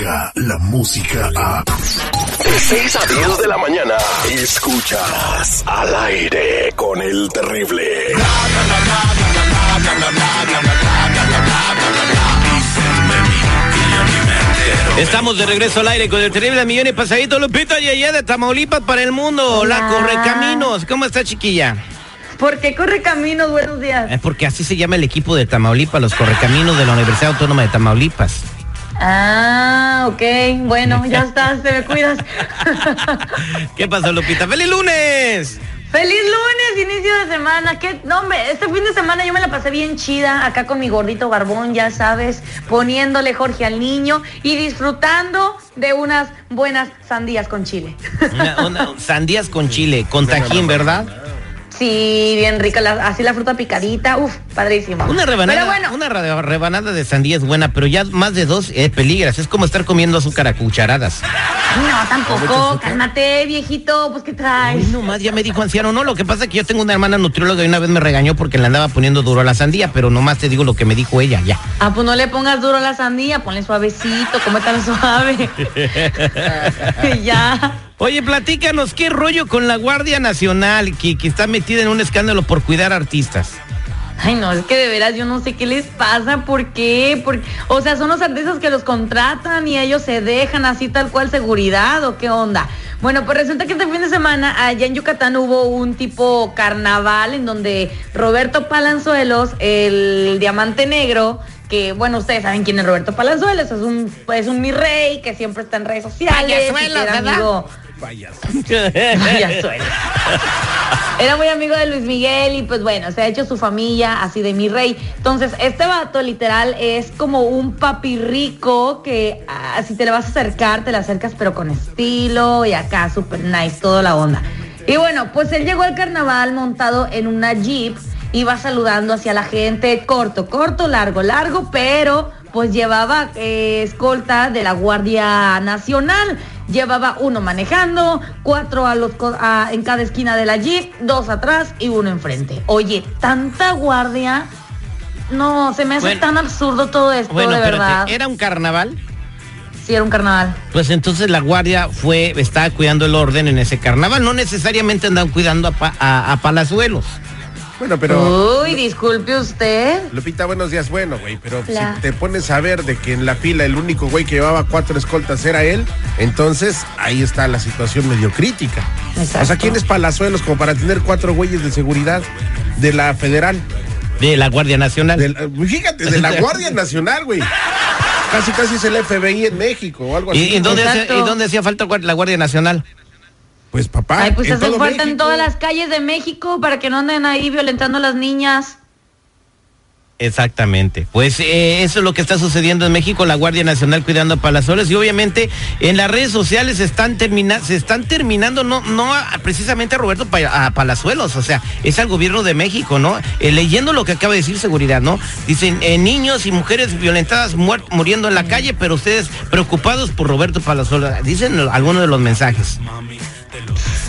la música a... De 6 a 10 de la mañana, escuchas al aire con el terrible. Estamos de regreso al aire con el terrible millón y pasadito Lupita Yeye de Tamaulipas para el mundo. La Hola. Correcaminos. ¿Cómo está chiquilla? ¿Por qué corre caminos? Buenos días. Es porque así se llama el equipo de Tamaulipas, los Correcaminos de la Universidad Autónoma de Tamaulipas. Ah, ok. Bueno, ya estás, te me cuidas. ¿Qué pasó, Lupita? ¡Feliz lunes! ¡Feliz lunes! Inicio de semana. ¿Qué? No, hombre, este fin de semana yo me la pasé bien chida acá con mi gordito barbón, ya sabes, poniéndole Jorge al niño y disfrutando de unas buenas sandías con chile. Una- una- sandías con chile, con tajín, ¿verdad? Sí, bien rica, la- así la fruta picadita, uf, padrísimo. Una rebanada, Pero bueno, una rebanada de sandía es buena, pero ya más de dos es peligras. Es como estar comiendo azúcar a cucharadas. no, tampoco, cálmate, viejito, pues ¿qué Ay, traes? no más, ya me dijo anciano. No, lo que pasa es que yo tengo una hermana nutrióloga y una vez me regañó porque le andaba poniendo duro a la sandía, pero nomás te digo lo que me dijo ella, ya. Ah, pues no le pongas duro a la sandía, ponle suavecito, cómetela suave. ya. Oye, platícanos, ¿qué rollo con la Guardia Nacional que, que está metida en un escándalo por cuidar artistas? Ay, no, es que de veras yo no sé qué les pasa, ¿por qué? Porque, o sea, son los artistas que los contratan y ellos se dejan así tal cual seguridad o qué onda. Bueno, pues resulta que este fin de semana allá en Yucatán hubo un tipo carnaval en donde Roberto Palanzuelos, el diamante negro, que bueno, ustedes saben quién es Roberto Palanzuelos, es un, es un mi rey que siempre está en redes sociales. que era ¿verdad? Payasuelo. Era muy amigo de Luis Miguel y pues bueno, se ha hecho su familia así de mi rey. Entonces, este vato literal es como un papi rico que ah, si te le vas a acercar, te le acercas pero con estilo y acá super nice, toda la onda. Y bueno, pues él llegó al carnaval montado en una jeep, iba saludando hacia la gente, corto, corto, largo, largo, pero pues llevaba eh, escolta de la Guardia Nacional. Llevaba uno manejando, cuatro a los a- en cada esquina de la Jeep, dos atrás y uno enfrente. Oye, tanta guardia. No, se me hace Bueno. tan absurdo todo esto, Bueno, de espérate, verdad. ¿era un carnaval? Sí, era un carnaval. Pues entonces la Guardia fue, estaba cuidando el orden en ese carnaval. No necesariamente andan cuidando a, pa- a- a Palazuelos. Bueno, pero. Uy, disculpe usted. Lupita, buenos días. Bueno, güey, pero si te pones a ver de que en la fila el único güey que llevaba cuatro escoltas era él, entonces ahí está la situación medio crítica. Exacto. O sea, ¿quién es Palazuelos como para tener cuatro güeyes de seguridad de la federal? De la Guardia Nacional. De la- fíjate, de la Guardia Nacional, güey. Casi, casi es el FBI en México o algo así. ¿Y, y dónde y dónde hacía falta la Guardia Nacional? Pues papá. Ay, pues en hacen falta en todas las calles de México para que no anden ahí violentando a las niñas. Exactamente. Pues eh, eso es lo que está sucediendo en México, la Guardia Nacional cuidando a Palazuelos y obviamente en las redes sociales se están, termina se están terminando, no, no a- precisamente a Roberto Pa- a Palazuelos, o sea, es al gobierno de México, ¿no? Eh, leyendo lo que acaba de decir seguridad, ¿no? Dicen eh, niños y mujeres violentadas muer- muriendo en la calle, pero ustedes preocupados por Roberto Palazuelos, dicen algunos de los mensajes.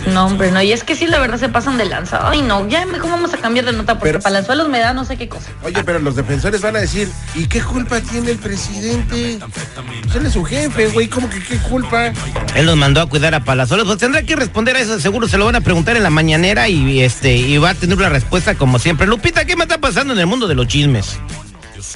No, hombre, no. Y es que sí, la verdad se pasan de lanza. Ay, no, ya mejor vamos a cambiar de nota porque Pero- Palazuelos me da no sé qué cosa. Oye, pero los defensores van a decir, ¿y qué culpa tiene el presidente? Pues él es su jefe, güey, ¿cómo que qué culpa? Él los mandó a cuidar a Palazuelos. Pues tendrá que responder a eso. Seguro se lo van a preguntar en la mañanera y este y va a tener una respuesta como siempre. Lupita, ¿qué me está pasando en el mundo de los chismes?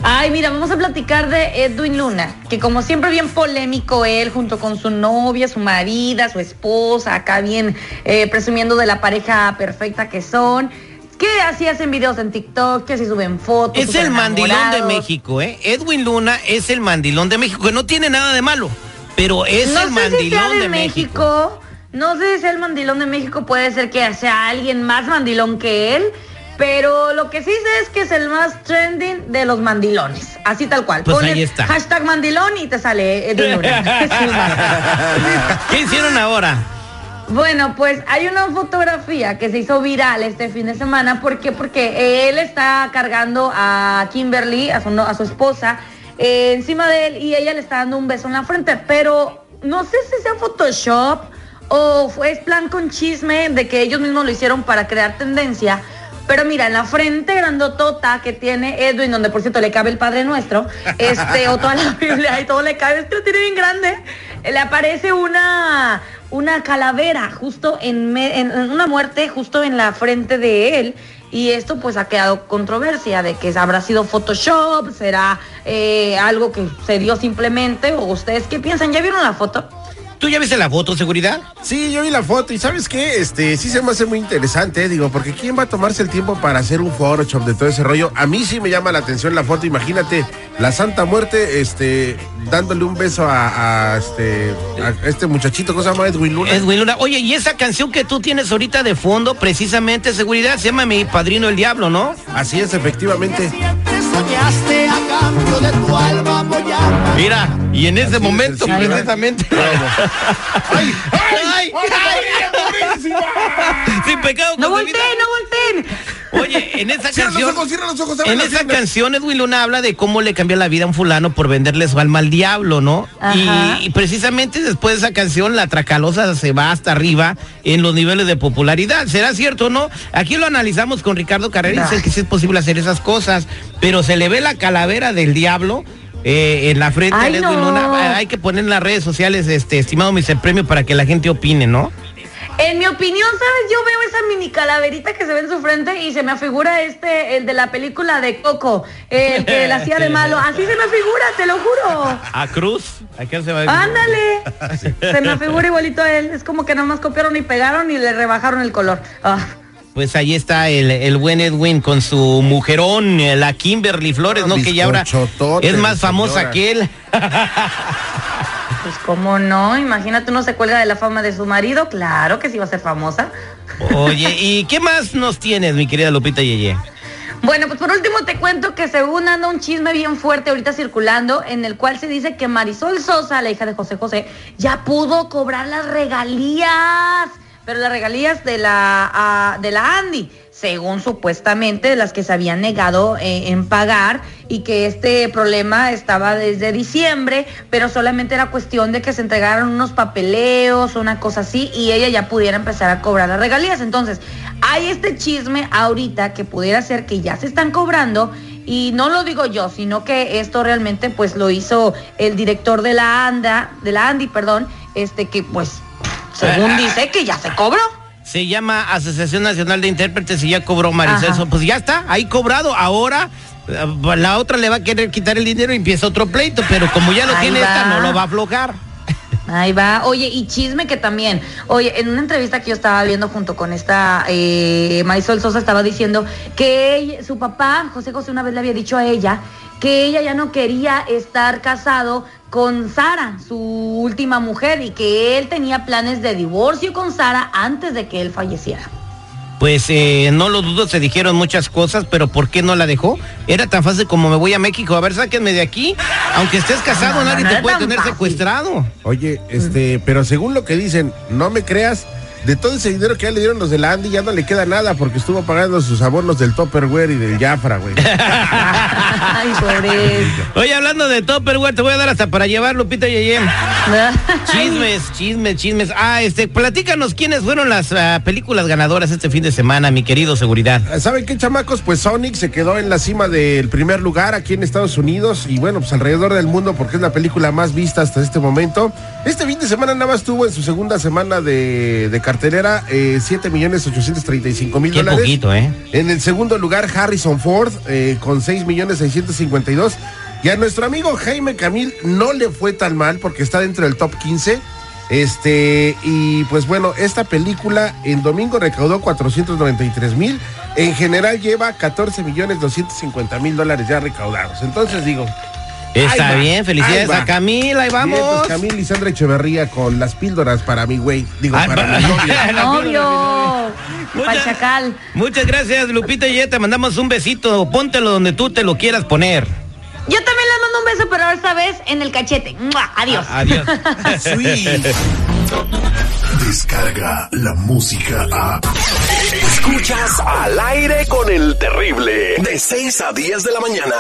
Ay, mira, vamos a platicar de Edwin Luna, que como siempre bien polémico él, junto con su novia, su marida, su esposa, acá bien eh, presumiendo de la pareja perfecta que son. Que así hacen videos en TikTok, que así suben fotos. Es el mandilón de. México, ¿eh? Edwin Luna es el mandilón de México, que no tiene nada de malo, pero es no el sé mandilón si sea de, de México. México. No sé si el mandilón de México, puede ser que sea alguien más mandilón que él. Pero lo que sí sé es que es el más trending de los mandilones. Así tal cual. Pues Pones ahí está. Hashtag mandilón y te sale el más. ¿Qué hicieron ahora? Bueno, pues hay una fotografía que se hizo viral este fin de semana. ¿Por qué? Porque él está cargando a Kimberly, a su, no- a su esposa, eh, encima de él y ella le está dando un beso en la frente. Pero no sé si sea Photoshop o fue es plan con chisme de que ellos mismos lo hicieron para crear tendencia. Pero mira, en la frente grandotota que tiene Edwin, donde por cierto le cabe el Padre Nuestro, este, o toda la Biblia y todo le cabe, es que lo tiene bien grande, le aparece una, una calavera justo en, me- en- en una muerte justo en la frente de él. Y esto pues ha quedado controversia de que habrá sido Photoshop, será eh, algo que se dio simplemente, o ustedes qué piensan, ¿ya vieron la foto? ¿Tú ya viste la foto, seguridad? Sí, yo vi la foto y ¿sabes qué? Este, sí se me hace muy interesante, eh, digo, porque ¿quién va a tomarse el tiempo para hacer un Photoshop de todo ese rollo? A mí sí me llama la atención la foto, imagínate, la Santa Muerte, este, dándole un beso a, a, este, a este muchachito, ¿cómo se llama? Edwin Luna. Edwin Luna. Oye, y esa canción que tú tienes ahorita de fondo, precisamente, seguridad, se llama Mi Padrino el Diablo, ¿no? Así es, efectivamente. Soñaste a cambio de tu alma voy a Mira, y en ese Así es, momento, sí, ¿verdad? precisamente. ¡Ay, ¡Ay! Sin pecado No concebido. volteen, no volteen. Oye, en esa Cierra los canción. ojos, cierra los ojos, abre En esa canción Edwin Luna habla de cómo le cambió la vida a un fulano por venderle su alma al diablo, ¿no? Y, precisamente después de esa canción la Tracalosa se va hasta arriba en los niveles de popularidad. ¿Será cierto o no? Aquí lo analizamos con Ricardo Carrera y dice que sí es posible hacer esas cosas, pero se le ve la calavera del diablo. eh, en la frente Ay, de Edwin no. Luna, hay que poner en las redes sociales, este, estimado Mr. Premio, para que la gente opine, ¿no? En mi opinión, ¿sabes? Yo veo esa mini calaverita que se ve en su frente y se me afigura este, el de la película de Coco, el que la hacía de malo. Así se me afigura, te lo juro. A Cruz, ¿a qué se va Ándale. Se me afigura igualito a él. Es como que nomás copiaron y pegaron y le rebajaron el color. Ah. Pues ahí está el, el buen Edwin con su mujerón, la Kimberly Flores, ¿no? Que ya ahora es más famosa que él. Pues cómo no, imagínate uno se cuelga de la fama de su marido, claro que sí va a ser famosa. Oye, ¿y qué más nos tienes, mi querida Lupita Yeye? Bueno, pues por último te cuento que según anda un chisme bien fuerte ahorita circulando, en el cual se dice que Marisol Sosa, la hija de José José, ya pudo cobrar las regalías, pero las regalías de la, de la Andy, según supuestamente las que se habían negado eh, en pagar y que este problema estaba desde diciembre, pero solamente era cuestión de que se entregaran unos papeleos una cosa así y ella ya pudiera empezar a cobrar las regalías. Entonces, hay este chisme ahorita que pudiera ser que ya se están cobrando y no lo digo yo, sino que esto realmente pues lo hizo el director de la ANDA, de la Andy, perdón, este que pues según dice que ya se cobró. Se llama Asociación Nacional de Intérpretes y ya cobró Marisol. Ajá. Sosa. Pues ya está, ahí cobrado. Ahora eh, la otra le va a querer quitar el dinero y empieza otro pleito, pero como ya lo Ahí tiene esta, no lo va a aflojar. Ahí va. Oye, y chisme que también. Oye, en una entrevista que yo estaba viendo junto con esta eh, Marisol Sosa, estaba diciendo que ella- su papá, José José, una vez le había dicho a ella que ella ya no quería estar casado con Sara, su última mujer, y que él tenía planes de divorcio con Sara antes de que él falleciera. Pues eh, no lo dudo, se dijeron muchas cosas, pero ¿por qué no la dejó? Era tan fácil como me voy a México. A ver, sáquenme de aquí. Aunque estés casado, No, no, nadie no te puede tener fácil. secuestrado. Oye, este, pero según lo que dicen, no me creas, de todo ese dinero que ya le dieron los de la Andy ya no le queda nada porque estuvo pagando sus abonos del Topperware y del Jafra, güey. Ay, pobre. Oye, hablando de Topperware, te voy a dar hasta para llevar, Lupita Yeye. Chismes, chismes, chismes. Ah, este, platícanos quiénes fueron las ah, películas ganadoras este fin de semana, mi querido seguridad. ¿Saben qué, chamacos? Pues Sonic se quedó en la cima del primer lugar aquí en Estados Unidos y bueno, pues alrededor del mundo porque es la película más vista hasta este momento. Este fin de semana nada más tuvo en su segunda semana de, de cartelera eh, 7 millones 835 mil Qué dólares. poquito, ¿eh? En el segundo lugar, Harrison Ford eh, con 6 millones 652. Y a nuestro amigo Jaime Camil no le fue tan mal porque está dentro del top 15. Este, y pues bueno, esta película en domingo recaudó 493 mil. En general lleva 14 millones 250 mil dólares ya recaudados. Entonces digo, Está bien, felicidades a Camila, ahí vamos. bien, pues, Camil y Sandra Echeverría con las píldoras para mi güey. Digo, Ay, para va- mi novia. Novio. Muchas- Pachacal. Muchas gracias, Lupita Yeye, te mandamos un besito. Póntelo donde tú te lo quieras poner. Yo también les mando un beso, pero esta vez en el cachete. ¡Mua! Adiós. Ah, Adiós. Descarga la música a. Escuchas al aire con el terrible. De 6 a 10 de la mañana.